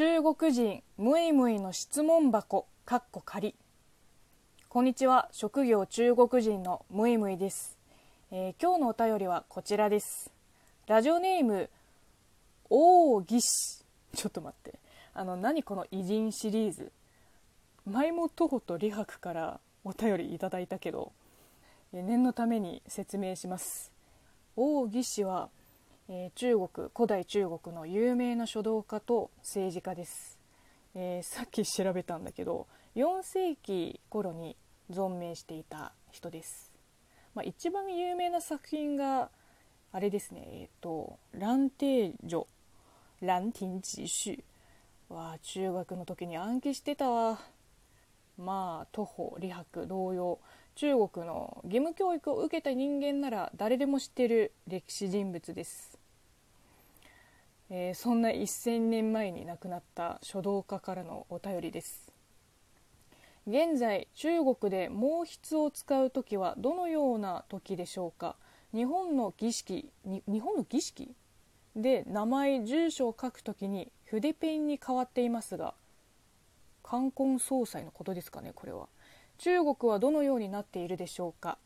中国人ムイムイの質問箱かっこ仮。こんにちは。職業中国人のムイムイです、えー、今日のお便りはこちらです。ラジオネーム王義士。ちょっと待って。あの何この偉人シリーズ。前も徒歩と李白からお便りいただいたけど念のために説明します。王義士はえー、中国古代中国の有名な書道家と政治家です、えー、さっき調べたんだけど4世紀頃に存命していた人です、まあ、一番有名な作品があれですね。えっ、ー、と「蘭亭序」「蘭亭集序」は中学の時に暗記してたわ。まあ徒歩李白同様中国の義務教育を受けた人間なら誰でも知ってる歴史人物です。えー、そんな1000年前に亡くなった書道家からのお便りです。現在中国で毛筆を使う時はどのような時でしょうか？日本の儀式日本の儀式？で名前住所を書くときに筆ペンに変わっていますが冠婚葬祭のことですかねこれは。中国はどのようになっているでしょうか？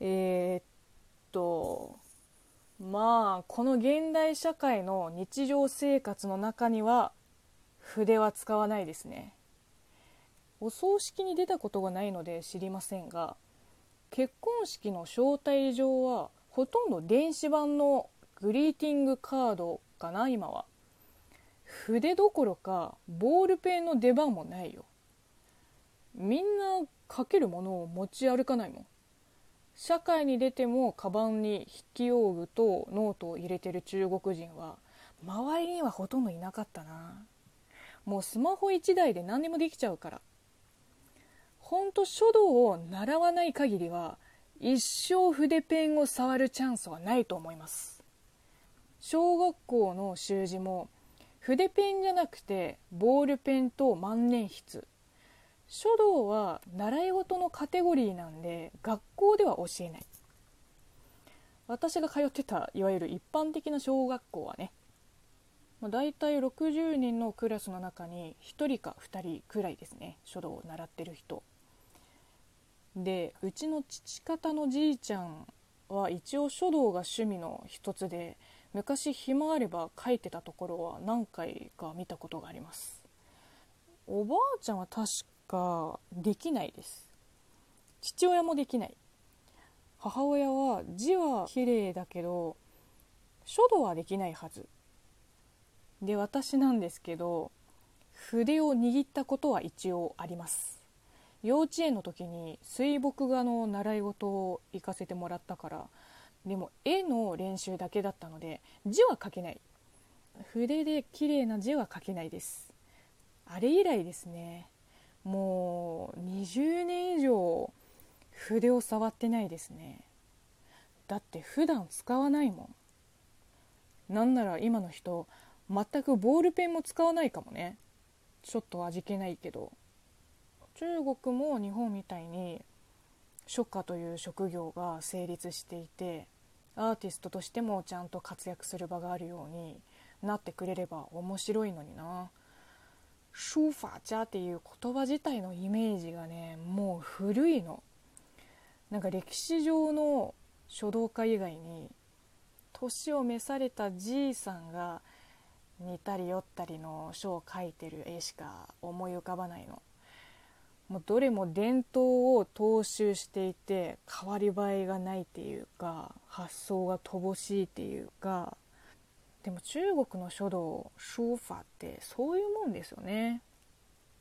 えー、っとまあこの現代社会の日常生活の中には筆は使わないですね。お葬式に出たことがないので知りませんが結婚式の招待状はほとんど電子版のグリーティングカードかな今は。筆どころかボールペンの出番もないよ。みんな書けるものを持ち歩かないもん。社会に出てもカバンに筆記用具とノートを入れてる中国人は周りにはほとんどいなかったな。もうスマホ1台で何でもできちゃうから。ほんと書道を習わない限りは一生筆ペンを触るチャンスはないと思います。小学校の習字も筆ペンじゃなくてボールペンと万年筆。書道は習い事のカテゴリーなんで学校では教えない。私が通ってたいわゆる一般的な小学校はね、まあ、大体60人のクラスの中に1人か2人くらいですね書道を習ってる人。でうちの父方のじいちゃんは一応書道が趣味の一つで昔暇あれば書いてたところは何回か見たことがあります。おばあちゃんは確かできないです。父親もできない。母親は字は綺麗だけど書道はできないはず。で私なんですけど筆を握ったことは一応あります。幼稚園の時に水墨画の習い事を行かせてもらったからでも絵の練習だけだったので字は書けない。筆で綺麗な字は書けないです。あれ以来ですね。もう20年以上筆を触ってないですね。だって普段使わないもん。なんなら今の人全くボールペンも使わないかもね。ちょっと味気ないけど。中国も日本みたいに書家という職業が成立していてアーティストとしてもちゃんと活躍する場があるようになってくれれば面白いのにな。書法家っていう言葉自体のイメージがねもう古いの。なんか歴史上の書道家以外に年を召されたじいさんが似たり寄ったりの書を描いてる絵しか思い浮かばないの。もうどれも伝統を踏襲していて変わり映えがないっていうか発想が乏しいっていうかでも中国の書道書法ってそういうもんですよね。